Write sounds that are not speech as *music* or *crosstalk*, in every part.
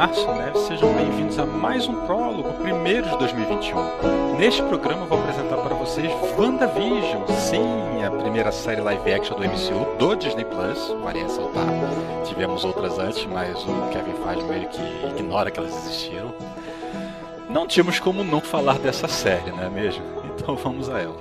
Márcio Neves, sejam bem-vindos a mais um prólogo, primeiro de 2021. Neste programa eu vou apresentar para vocês WandaVision, sim, a primeira série live action do MCU do Disney Plus, vale ressaltar. Tivemos outras antes, mas o Kevin Feige meio que ignora que elas existiram. Não tínhamos como não falar dessa série, não é mesmo? *laughs* Então vamos a ela.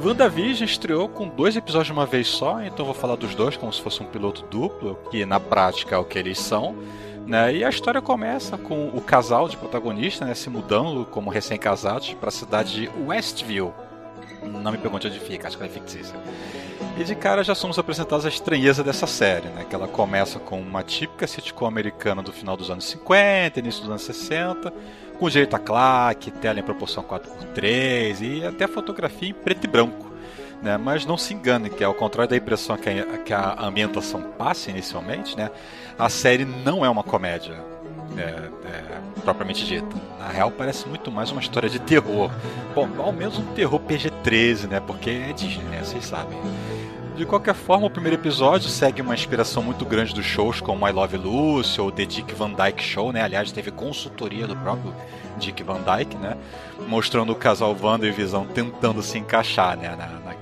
WandaVision estreou com dois episódios de uma vez só, então vou falar dos dois como se fosse um piloto duplo, que na prática é o que eles são. Né? E a história começa com o casal de protagonistas né, se mudando como recém-casados para a cidade de Westview. Não me pergunte onde fica, acho que é fictícia. E de cara já somos apresentados a estranheza dessa série, né? Que ela começa com uma típica sitcom americana do final dos anos 50, início dos anos 60, com direito a claque, tela em proporção 4x3 e até fotografia em preto e branco. Né? Mas não se engane, que ao contrário da impressão que a, que a ambientação passa inicialmente, né? a série não é uma comédia é, é, propriamente dita. Na real, parece muito mais uma história de terror. Bom, ao menos um terror PG-13, né? Porque é Disney, né? Vocês sabem. De qualquer forma, o primeiro episódio segue uma inspiração muito grande dos shows como I Love Lucy ou The Dick Van Dyke Show, né? Aliás, teve consultoria do próprio Dick Van Dyke, né? Mostrando o casal Wanda e Visão tentando se encaixar, né? Na, na,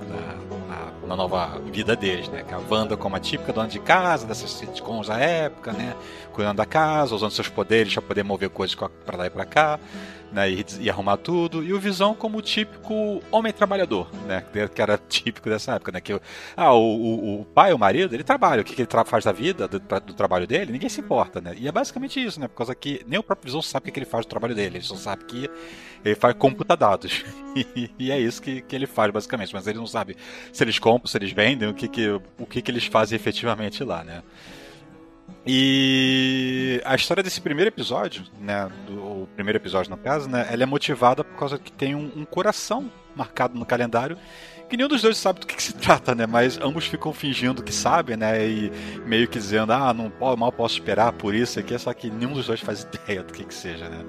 na, nova vida deles, né? Que a Wanda como a típica dona de casa, dessas sitcoms da época, né? Cuidando da casa, usando seus poderes para poder mover coisas para lá e para cá né, e, e, arrumar tudo, e o Visão como o típico homem trabalhador, né, que era típico dessa época, né, que ah, o, o, o pai, o marido, ele trabalha, o que, que ele faz da vida, do, do, trabalho dele, ninguém se importa, né, e é basicamente isso, né, por causa que nem o próprio Visão sabe o que, que ele faz do trabalho dele, ele só sabe que ele faz computa dados, *laughs* e é isso que, que ele faz basicamente, mas ele não sabe se eles compram, se eles vendem, o que que, o que, que eles fazem efetivamente lá, né. E a história desse primeiro episódio, né, do o primeiro episódio no caso, né, ela é motivada por causa que tem um, um coração marcado no calendário que nenhum dos dois sabe do que, que, se *laughs* trata, né? Mas ambos ficam fingindo que sabem, né? E meio que dizendo, ah, não mal posso esperar por isso aqui, só que nenhum dos dois faz *laughs* ideia do que, que seja, né?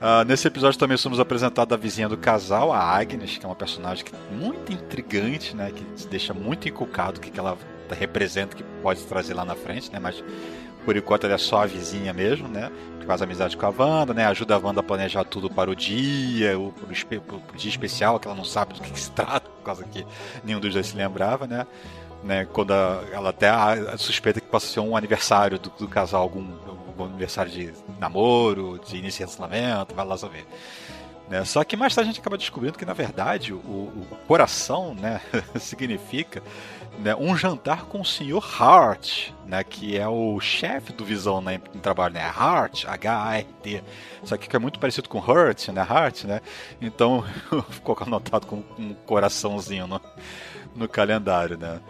Uh, nesse episódio também somos apresentados a vizinha do casal, a Agnes, que é uma personagem que, muito intrigante, né? Que deixa muito inculcado o que, que ela representa, que pode trazer lá na frente, né? Mas por enquanto ela é só a vizinha mesmo, né? Que faz amizade com a Wanda, né? Ajuda a Wanda a planejar tudo para o dia, o, o dia especial, que ela não sabe do que, que, se trata, por causa que nenhum dos dois se lembrava, né? né? Quando a, ela até a, a suspeita que possa ser um aniversário do, do casal, algum, algum, aniversário de namoro, de início de relacionamento, vai lá saber. Né? Só que mais tarde a gente acaba descobrindo que, na verdade, o, o coração né, *laughs* significa né, um jantar com o Sr. Hart, né, que é o chefe do Visão né, no trabalho, né, Hart, H-A-R-T. Só que é muito parecido com Hurt, né, Hart, né? Então *laughs* ficou anotado com um coraçãozinho no, no calendário, né?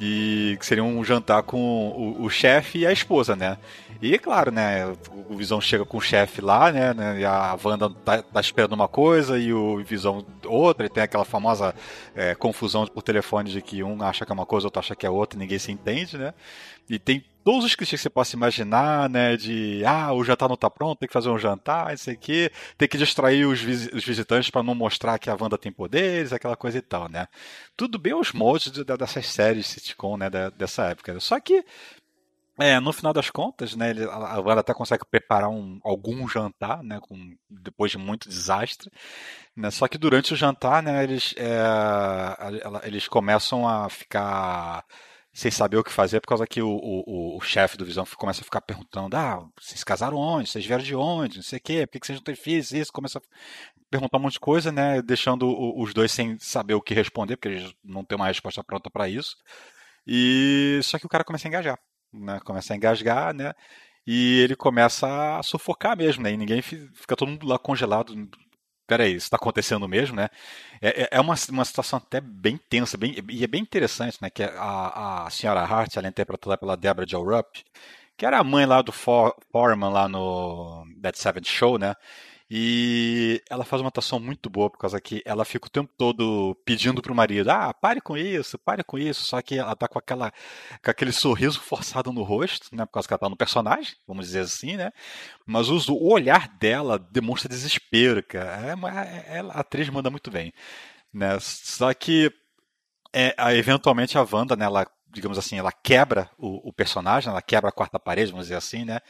E que seria um jantar com o, o chefe e a esposa, né? E claro, né, o Visão chega com o chefe lá, né, né, e a Wanda tá, tá, esperando uma coisa e o Visão outra, e tem aquela famosa é, confusão por telefone de que um acha que é uma coisa, outro acha que é outra, e ninguém se entende, né? E tem todos os clichês que você possa imaginar, né? De ah, o jantar não tá pronto, tem que fazer um jantar, isso aqui, tem que distrair os, vis os visitantes para não mostrar que a Wanda tem poderes, aquela coisa e tal, né? Tudo bem os moldes de, dessas séries sitcom, né? dessa época. Só que é, no final das contas, né, a Wanda até consegue preparar um, algum jantar, né, com, depois de muito desastre, né, só que durante o jantar, né, eles, é, eles começam a ficar sem saber o que fazer, por causa que o, o, o chefe do Visão começa a ficar perguntando, ah, vocês casaram onde? Vocês vieram de onde? Não sei o quê, por que vocês não têm filhos? Isso, começa a perguntar um monte de coisa, né, deixando os dois sem saber o que responder, porque eles não têm uma resposta pronta para isso, e só que o cara começa a engajar né? Começa a engasgar, né? E ele começa a sufocar mesmo, né? E ninguém fica todo mundo lá congelado, peraí, isso está acontecendo mesmo, né? É, é, é uma, uma situação até bem tensa, bem, e é bem interessante, né? Que a, a senhora Hart, ela é interpretada pela Deborah Jo Rupp, que era a mãe lá do For, Foreman lá no That Seventh Show, né? E ela faz uma atuação muito boa por causa que ela fica o tempo todo pedindo pro marido: "Ah, pare com isso, pare com isso". Só que ela tá com aquela com aquele sorriso forçado no rosto, né, por causa que ela tá no personagem, vamos dizer assim, né? Mas o, o olhar dela demonstra desespero, cara. É, é, a atriz manda muito bem, né? Só que é, eventualmente a Wanda, né, ela digamos assim, ela quebra o, o, personagem, ela quebra a quarta parede, vamos dizer assim, né?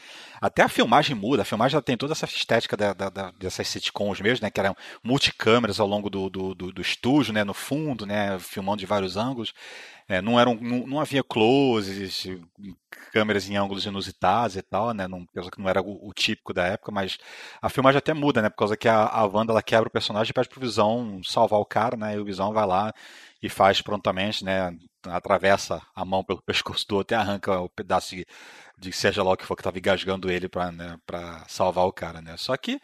Até a filmagem muda, a filmagem ela tem toda essa estética da, da, da, dessas sitcoms mesmo, né? Que eram multicâmeras ao longo do, do, do, do estúdio, né? No fundo, né? Filmando de vários ângulos. É, não, eram, não, não, havia closes, câmeras em ângulos inusitados e tal, né? Não, não era o, o, típico da época, mas a filmagem até muda, né? Por causa que a, a Wanda ela quebra o personagem e pede pro Visão salvar o cara, né? E o Visão vai lá e faz prontamente, né? Atravessa a mão pelo pescoço do outro e arranca o pedaço de, de seja lá o que for que estava engasgando ele para né, salvar o cara, né? Só que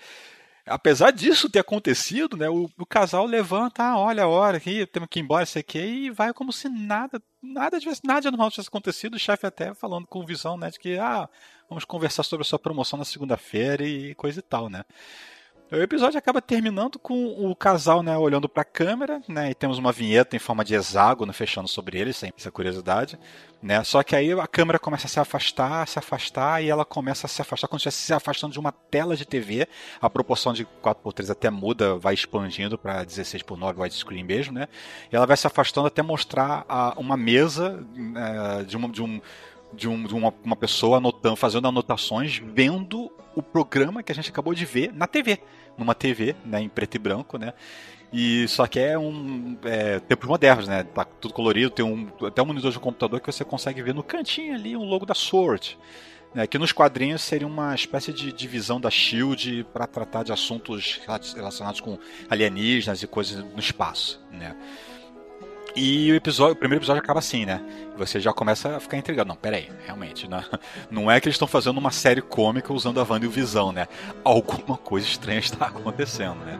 apesar disso ter acontecido, né, o, o casal levanta, ah, olha a hora aqui, temos que ir embora, isso aqui, e vai como se nada, nada tivesse, nada normal tivesse acontecido, o chefe até falando com visão, né, de que, ah, vamos conversar sobre a sua promoção na segunda-feira e coisa e tal, né. O episódio acaba terminando com o casal, né, olhando para a câmera, né, e temos uma vinheta em forma de hexágono fechando sobre eles, sem essa curiosidade, né. Só que aí a câmera começa a se afastar, se afastar e ela começa a se afastar como se estivesse se afastando de uma tela de TV. A proporção de 4x3 até muda, vai expandindo para 16 por 9 widescreen mesmo, né. E ela vai se afastando até mostrar a, uma mesa né, de, uma, de um de, um, de uma, uma, pessoa anotando, fazendo anotações, vendo o programa que a gente acabou de ver na TV, numa TV, né, em preto e branco, né? E só que é um é, tempos modernos, né? Tá tudo colorido, tem um até um monitor de computador que você consegue ver no cantinho ali um logo da Sword. Né, que nos quadrinhos seria uma espécie de divisão da Shield para tratar de assuntos relacionados com alienígenas e coisas no espaço, né? E o episódio, o primeiro episódio acaba assim, né? Você já começa a ficar intrigado. Não, peraí, realmente, né? *laughs* não é que eles estão fazendo uma série cômica usando a Wanda e o Visão, né? Alguma coisa estranha está acontecendo, né?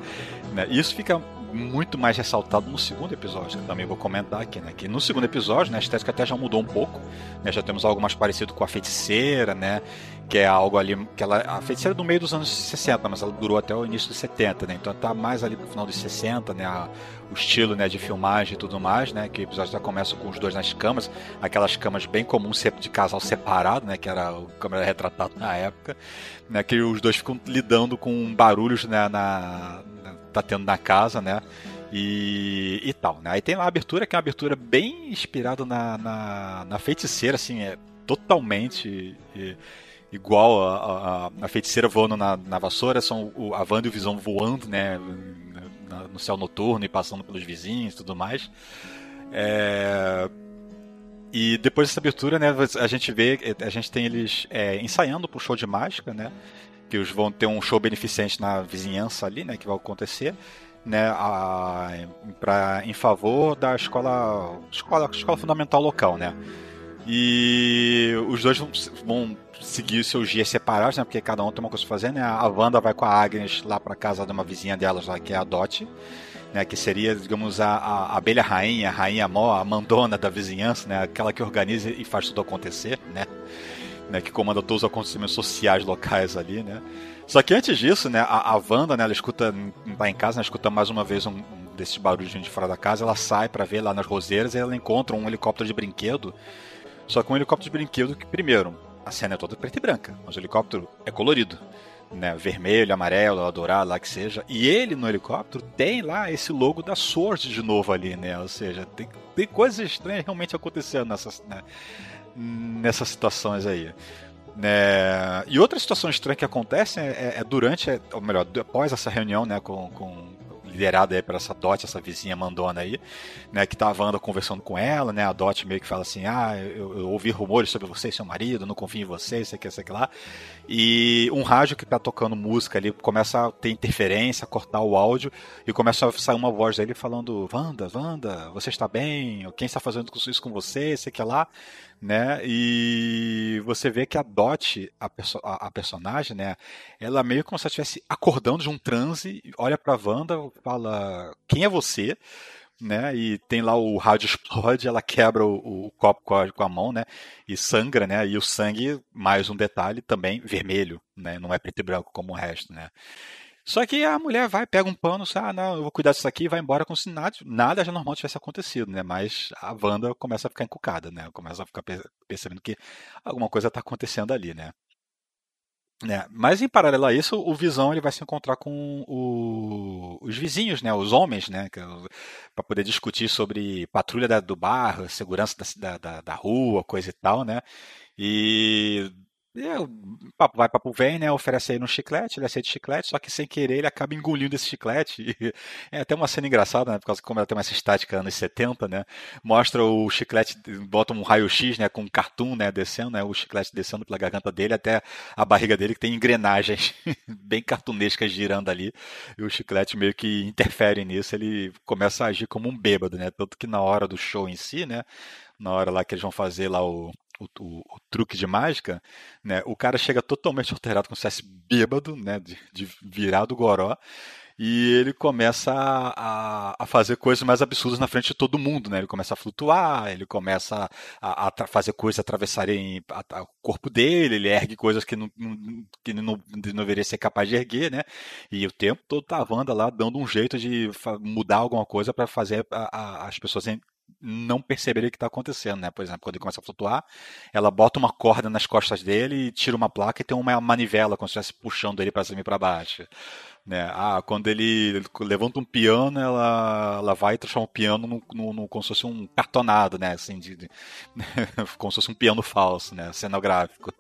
né? Isso fica muito mais ressaltado no segundo episódio, que também vou comentar aqui, né? Que no segundo episódio, né, a estética até já mudou um pouco, né? Já temos algo mais parecido com a feiticeira, né? Que é algo ali que ela a feiticeira do meio dos anos 60, mas ela durou até o início dos 70, né? Então tá mais ali pro final dos 60, né? A, o estilo, né, de filmagem e tudo mais, né? Que o episódio já começa com os dois nas camas, aquelas camas bem comuns de casal separado, né? Que era o câmera retratado na época, né? Que os dois ficam lidando com barulhos né, na, na tá tendo na casa, né? E, e tal, né? Aí tem a abertura, que é uma abertura bem inspirada na, na, na feiticeira, assim, é totalmente e, igual a, a, a, feiticeira voando na, na vassoura, são o, a Wanda e o Visão voando, né? No céu noturno e passando pelos vizinhos e tudo mais. É... E depois dessa abertura, né, a gente vê, a gente tem eles é, ensaiando pro show de mágica, né? que eles vão ter um show beneficente na vizinhança ali, né, que vai acontecer, né, a, pra, em favor da escola, escola, escola fundamental local, né. E os dois vão, vão seguir seus dias separados, né, porque cada um tem uma coisa pra fazer, né. A Wanda vai com a Agnes lá para casa de uma vizinha delas lá, que é a Dot, né, que seria, digamos, a, a abelha rainha, a rainha mó, a mandona da vizinhança, né, aquela que organiza e faz tudo acontecer, né? Né, que comanda todos os acontecimentos sociais locais ali, né? Só que antes disso, né, a, a Wanda, né, ela escuta, tá em casa, né, escuta mais uma vez um, um desses barulhos de fora da casa, ela sai para ver lá nas roseiras e ela encontra um helicóptero de brinquedo. Só que um helicóptero de brinquedo que, primeiro, a cena é toda preta e branca, mas o helicóptero é colorido. Né, vermelho, amarelo, dourado, lá que seja. E ele no helicóptero tem lá esse logo da Sword de novo ali, né? Ou seja, tem, tem coisas estranhas realmente acontecendo nessas, né? nessas situações aí. Né? E outra situação estranha que acontece é, é, é durante, é, ou melhor, após essa reunião né, com, com liderada aí por essa Dot, essa vizinha mandona aí, né? Que tá a Wanda conversando com ela, né? A Dot meio que fala assim: Ah, eu, eu ouvi rumores sobre você e seu marido, não confio em você, sei que, sei que lá. E um rádio que tá tocando música ali começa a ter interferência, a cortar o áudio, e começa a sair uma voz dele falando: Wanda, Wanda, você está bem? Quem está fazendo isso com você? Sei que lá né? E você vê que a Dot, a, perso a, a, personagem, né? Ela meio como se ela estivesse acordando de um transe, olha pra Wanda, fala: Quem é você? Né, e tem lá o rádio explode, ela quebra o, o copo com a, com a, mão, né? E sangra, né? E o sangue, mais um detalhe, também vermelho, né? Não é preto e branco como o resto, né? Só que a mulher vai, pega um pano, ah, não, eu vou cuidar disso aqui, vai embora como se nada, nada já normal tivesse acontecido, né? Mas a Wanda começa a ficar encucada, né? Começa a ficar percebendo que alguma coisa está acontecendo ali, né? né? Mas em paralelo a isso, o Visão ele vai se encontrar com o, os vizinhos, né? Os homens, né? É Para poder discutir sobre patrulha da, do bairro, segurança da, da, da rua, coisa e tal, né? E vai, papo vem, né? Oferece aí um chiclete, ele aceita o chiclete, só que sem querer ele acaba engolindo esse chiclete. *laughs* E é até uma cena engraçada, né? Por causa como ela tem uma estática anos 70, né? Mostra o chiclete, bota um raio-x, né? Com um cartoon, né? Descendo, né? O chiclete descendo pela garganta dele até a barriga dele, que tem engrenagens *laughs* bem cartunescas girando ali. E o chiclete meio que interfere nisso, ele começa a agir como um bêbado, né? Tanto que na hora do show em si, né? Na hora lá que eles vão fazer lá o, o, o, o, truque de mágica, né? O cara chega totalmente alterado, como se fosse bêbado, né? De, de virar do goró. E ele começa a, a, fazer coisas mais absurdas na frente de todo mundo, né? Ele começa a flutuar, ele começa a, a fazer coisas atravessarem o corpo dele, ele ergue coisas que não, que não, não deveria ser capaz de erguer, né? E o tempo todo tá a Wanda lá dando um jeito de mudar alguma coisa para fazer as pessoas não perceberia o que está acontecendo, né? Por exemplo, quando ele começa a flutuar, ela bota uma corda nas costas dele, tira uma placa e tem uma manivela, como se estivesse puxando ele para cima e para baixo. Né? Ah, quando ele levanta um piano, ela, ela vai e transforma o piano no, no, no, como se fosse um cartonado, né? Assim, de, de *laughs* como se fosse um piano falso, né? Cenográfico.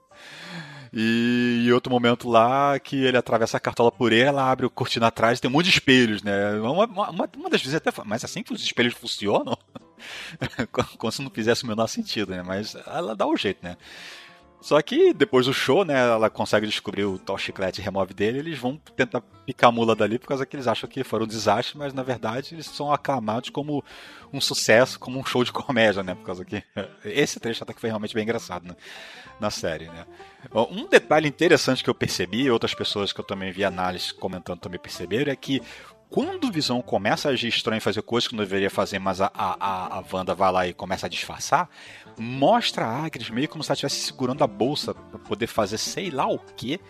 E em outro momento lá, que ele atravessa a cartola por ela, abre o cortina atrás, tem um monte de espelhos, né? Uma, uma, uma das vezes até mas assim que os espelhos funcionam? *laughs* Como se não fizesse o menor sentido, né? Mas ela dá o jeito, né? Só que depois do show, né, ela consegue descobrir o tal chiclete e remove dele, eles vão tentar picar a mula dali por causa que eles acham que foram um desastre, mas na verdade eles são aclamados como um sucesso, como um show de comédia, né, por causa que *laughs* esse trecho até que foi realmente bem engraçado né, na série, né. Um detalhe interessante que eu percebi, e outras pessoas que eu também vi análise comentando também perceberam, é que quando o Visão começa a agir estranho e fazer coisas que não deveria fazer, mas a, a, a Wanda vai lá e começa a disfarçar, mostra a Agnes meio como se ela estivesse segurando a bolsa para poder fazer sei lá o que.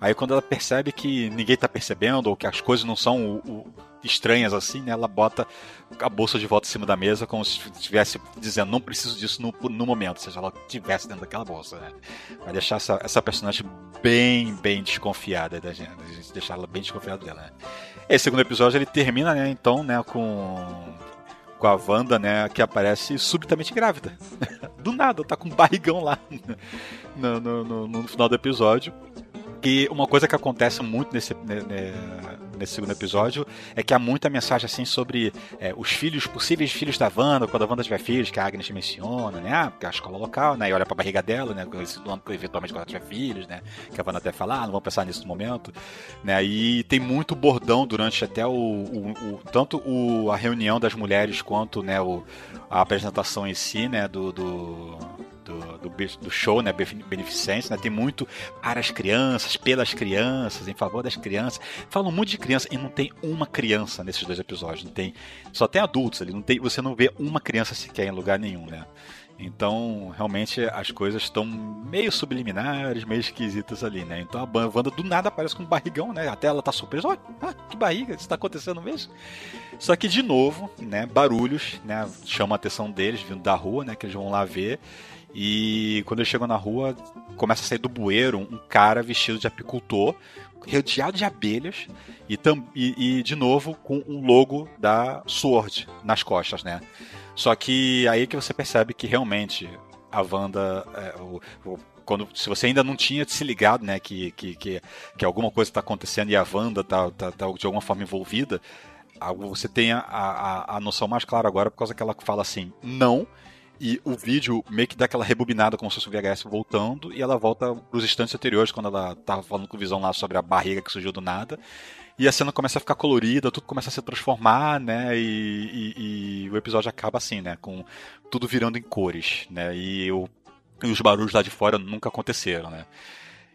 Aí quando ela percebe que ninguém tá percebendo ou que as coisas não são o, o, estranhas assim, né, ela bota a bolsa de volta em cima da mesa como se estivesse dizendo não preciso disso no, no momento, ou seja, ela estivesse dentro daquela bolsa, né. Vai deixar essa, essa personagem bem, bem desconfiada da gente deixar ela bem desconfiada dela, né. Esse segundo episódio ele termina, né, então, né, com com a Wanda, né, que aparece subitamente grávida. *laughs* Do nada, tá com um barrigão lá *laughs* no, no, no, no final do episódio. E uma coisa que acontece muito nesse, nesse segundo episódio é que há muita mensagem assim sobre é, os filhos, possíveis filhos da Wanda, quando a Wanda tiver filhos, que a Agnes menciona, né? Ah, porque a escola local, né? E olha pra barriga dela, né? Eventualmente quando ela tiver filhos, né? Que a Wanda até fala, ah, não vamos pensar nisso no momento, né? E tem muito bordão durante até o, o, o tanto o, a reunião das mulheres quanto, né, o, a apresentação em si, né, do, do do, do, do, show, né, beneficência, né, tem muito para as crianças, pelas crianças, em favor das crianças. Falam muito de criança e não tem uma criança nesses dois episódios, não tem, só tem adultos ali, não tem, você não vê uma criança sequer em lugar nenhum, né? Então, realmente, as coisas estão meio subliminares, meio esquisitas ali, né? Então a Wanda do nada aparece com um barrigão, né? Até ela tá surpresa. Olha, ah, que barriga, isso tá acontecendo mesmo? Só que, de novo, né? Barulhos, né? Chama a atenção deles, vindo da rua, né? Que eles vão lá ver. E quando eles chegam na rua, começa a sair do bueiro um cara vestido de apicultor, rodeado de abelhas e, e, e, de novo com um logo da Sword nas costas, né? Só que aí que você percebe que realmente a Wanda, é, o, o, quando, se você ainda não tinha se ligado, né, que, que, que, que alguma coisa está acontecendo e a Wanda está tá, tá, de alguma forma envolvida, você tem a, a, a noção mais clara agora por causa que ela fala assim, não, e o vídeo meio que dá aquela rebobinada como se fosse o VHS voltando, e ela volta pros instantes anteriores, quando ela tava falando com o Visão lá sobre a barriga que surgiu do nada. E a cena começa a ficar colorida, tudo começa a se transformar, né? E, e, e o episódio acaba assim, né? Com tudo virando em cores, né? E, o, e os barulhos lá de fora nunca aconteceram, né?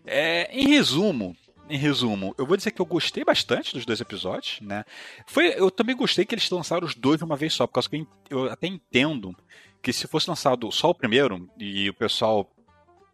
É, em resumo, em resumo, eu vou dizer que eu gostei bastante dos dois episódios, né? Foi, eu também gostei que eles lançaram os dois de uma vez só, por causa que eu até entendo que se fosse lançado só o primeiro e o pessoal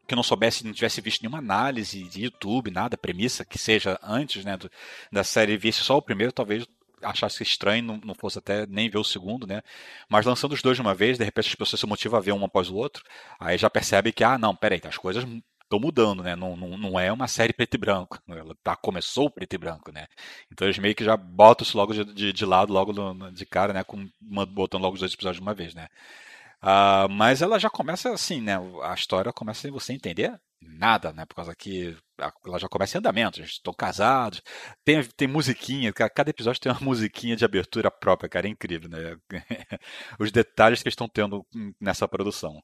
que não soubesse, não tivesse visto nenhuma análise de YouTube, nada, premissa que seja antes né, do, da série, visse só o primeiro, talvez achasse estranho, não, não, fosse até nem ver o segundo, né? Mas lançando os dois de uma vez, de repente as pessoas se motivam a ver um após o outro, aí já percebe que, ah, não, peraí, as coisas estão mudando, né? Não, não, não é uma série preto e branco. Ela tá, começou preto e branco, né? Então eles meio que já botam isso logo de, de, de lado, logo no, de cara, né? Com, botando logo os dois episódios de uma vez, né? Uh, mas ela já começa assim, né? A história começa sem você entender nada, né? Por causa que ela já começa em andamento, eles estão casados, tem, tem musiquinha, cada episódio tem uma *laughs* musiquinha de abertura própria, cara, é incrível, né? *laughs* Os detalhes que estão tendo nessa produção.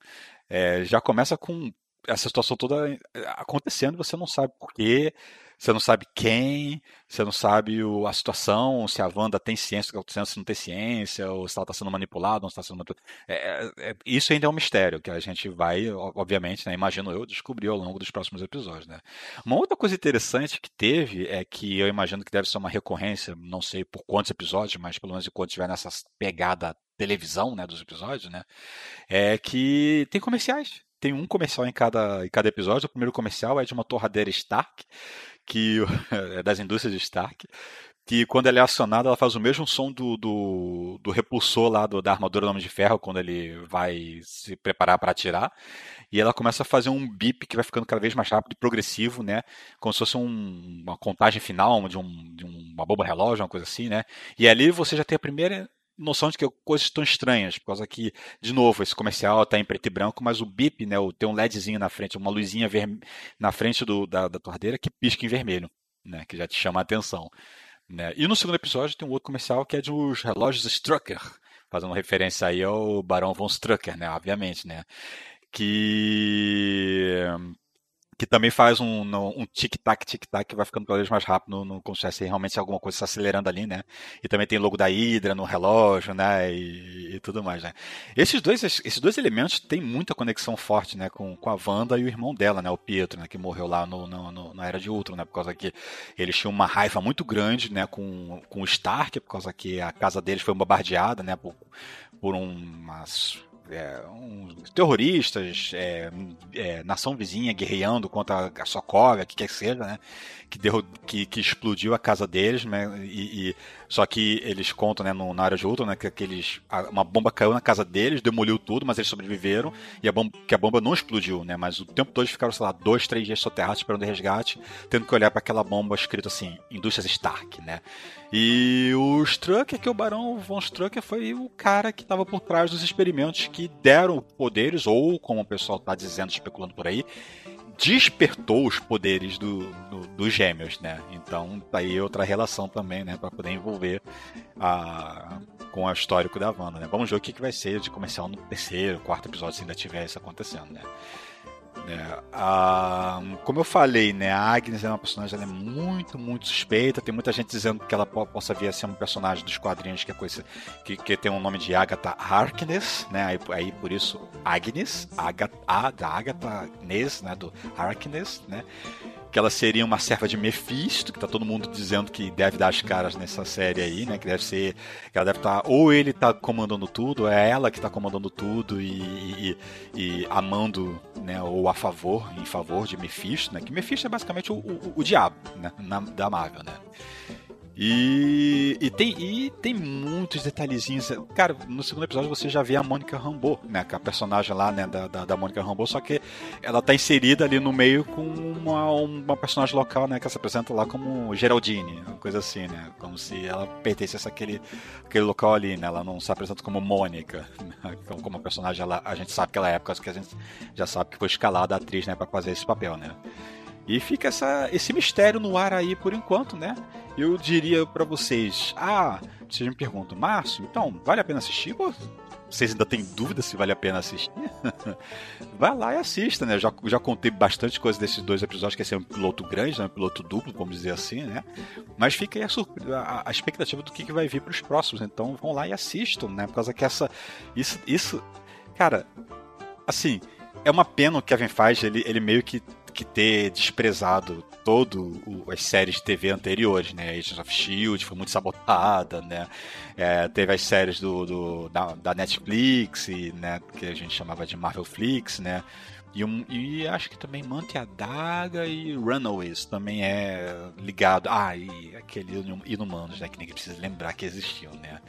É, já começa com essa situação toda eh, acontecendo, você não sabe por quê, você não sabe quem, você não sabe o, a situação, se a Wanda tem ciência do se não tem ciência, ou se ela está sendo manipulada, ou não está sendo manipulada. É, é, é, isso ainda é um mistério que a gente vai, obviamente, né, imagino eu, descobrir ao longo dos próximos episódios. Né? Uma outra coisa interessante que teve é que eu imagino que deve ser uma recorrência, não sei por quantos episódios, mas pelo menos enquanto tiver nessa pegada televisão né, dos episódios, né, é que tem comerciais tem um comercial em cada, em cada episódio. O primeiro comercial é de uma torradeira Stark, que *laughs* é das indústrias de Stark, que quando ela é acionada, ela faz o mesmo som do, do, do repulsor lá do, da armadura do Homem de Ferro, quando ele vai se preparar para atirar. E ela começa a fazer um bip que vai ficando cada vez mais rápido e progressivo, né? Como se fosse um, uma contagem final de, um, de uma bomba relógio, uma coisa assim, né? E ali você já tem a primeira noção de que coisas estão estranhas, por causa que, de novo, esse comercial está em preto e branco, mas o bip, né, tem um LEDzinho na frente, uma luzinha na frente do, da, da torradeira que pisca em vermelho, né, que já te chama a atenção. Né? E no segundo episódio tem um outro comercial que é de os relógios Strucker, fazendo referência aí ao Barão von Strucker, né, obviamente, né, que que também faz um, um tic-tac, tic-tac, que vai ficando cada vez mais rápido, no, no, como se realmente alguma coisa se acelerando ali, né? E também tem logo da Hydra no relógio, né? E, e, tudo mais, né? Esses dois, esses dois elementos têm muita conexão forte, né? Com, com a Wanda e o irmão dela, né? O Pietro, né? Que morreu lá no, no, no na Era de Ultron, né? Por causa que eles tinham uma raiva muito grande, né? Com, com o Stark, por causa que a casa deles foi bombardeada, né? Por, por umas é, terroristas, é, é, nação vizinha guerreando contra a Sokovia, que quer que seja, né? Que, deu, que, que explodiu a casa deles, né? E, e só que eles contam, né, no, na área de Ultron, né, que aqueles, uma bomba caiu na casa deles, demoliu tudo, mas eles sobreviveram, e a bomba, que a bomba não explodiu, né? Mas o tempo todo eles ficaram, sei lá, dois, três dias soterrados esperando resgate, tendo que olhar para aquela bomba escrito assim, Indústrias Stark, né? E o Strucker, que é o Barão von Strucker, foi o cara que estava por trás dos experimentos que deram poderes, ou como o pessoal está dizendo, especulando por aí, despertou os poderes do, do, dos gêmeos, né? Então tá aí outra relação também, né? Para poder envolver a, com o histórico da Wanda, né? Vamos ver o que, que vai ser de comercial no terceiro, quarto episódio, se ainda tiver isso acontecendo, né? É, a, como eu falei, né, a Agnes é uma personagem ela é muito, muito suspeita. Tem muita gente dizendo que ela possa vir a ser um personagem dos quadrinhos que é coisa que, que tem o um nome de Agatha Harkness, né? Aí, aí por isso Agnes, Agatha, a da Agatha Ness, né, do Harkness, né? Que ela seria uma serva de Mephisto, que tá todo mundo dizendo que deve dar as caras nessa série aí, né? Que deve ser. Que ela deve estar. Tá, ou ele tá comandando tudo, ou é ela que tá comandando tudo e, e, e, amando, né? Ou a favor, em favor de Mephisto, né? Que Mephisto é basicamente o, o, o diabo, né? Na, da Marvel, né? E, e, tem, e tem muitos detalhezinhos. Cara, no segundo episódio você já vê a Mônica Rambeau, né? É a personagem lá, né? Da, da, da Mônica Rambeau, só que ela tá inserida ali no meio com uma, uma personagem local, né? Que se apresenta lá como Geraldine, uma coisa assim, né? Como se ela pertencesse àquele, àquele local ali, né? Ela não se apresenta como Mônica, né? como uma personagem lá. A gente sabe que ela é época que a gente já sabe que foi escalada a atriz, né? Pra fazer esse papel, né? E fica essa, esse mistério no ar aí por enquanto, né? Eu diria para vocês, ah, vocês me perguntam, Márcio, então, vale a pena assistir? Pô, vocês ainda têm dúvida se vale a pena assistir? *laughs* Vai lá e assista, né? Já, já contei bastante coisa desses dois episódios, que esse é um piloto grande, né? um piloto duplo, vamos dizer assim, né? Mas fica aí a, a, a expectativa do que, que vai vir para os próximos. Então vão lá e assistam, né? Por causa que essa. Isso. isso cara, assim, é uma pena o Kevin faz, ele, ele meio que que ter desprezado todo o, as séries de TV anteriores, né? Agents of Shield foi muito sabotada, né? É, teve as séries do, do da, da, Netflix, né? Que a gente chamava de Marvel Flix, né? E, um, e acho que também Mante a Daga e Runaways também é ligado. Ah, e aquele Inumanos, né? Que ninguém precisa lembrar que existiam, né?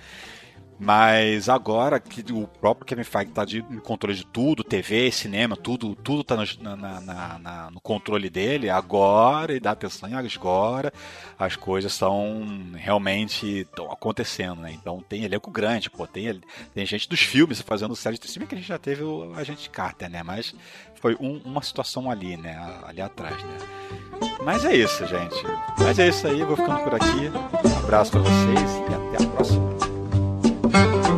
Mas agora que o próprio Kevin Feige está de controle de tudo, TV, cinema, tudo, tudo tá no, na, na, na, no controle dele, agora ele dá atenção e agora as coisas estão realmente estão acontecendo, né? Então tem elenco grande, pô, tem, tem gente dos filmes fazendo série de cima que a gente já teve o agente Carter, né? Mas foi um, uma situação ali, né? Ali atrás, né? Mas é isso, gente. Mas é isso aí, vou ficando por aqui. Um abraço para vocês e até a próxima.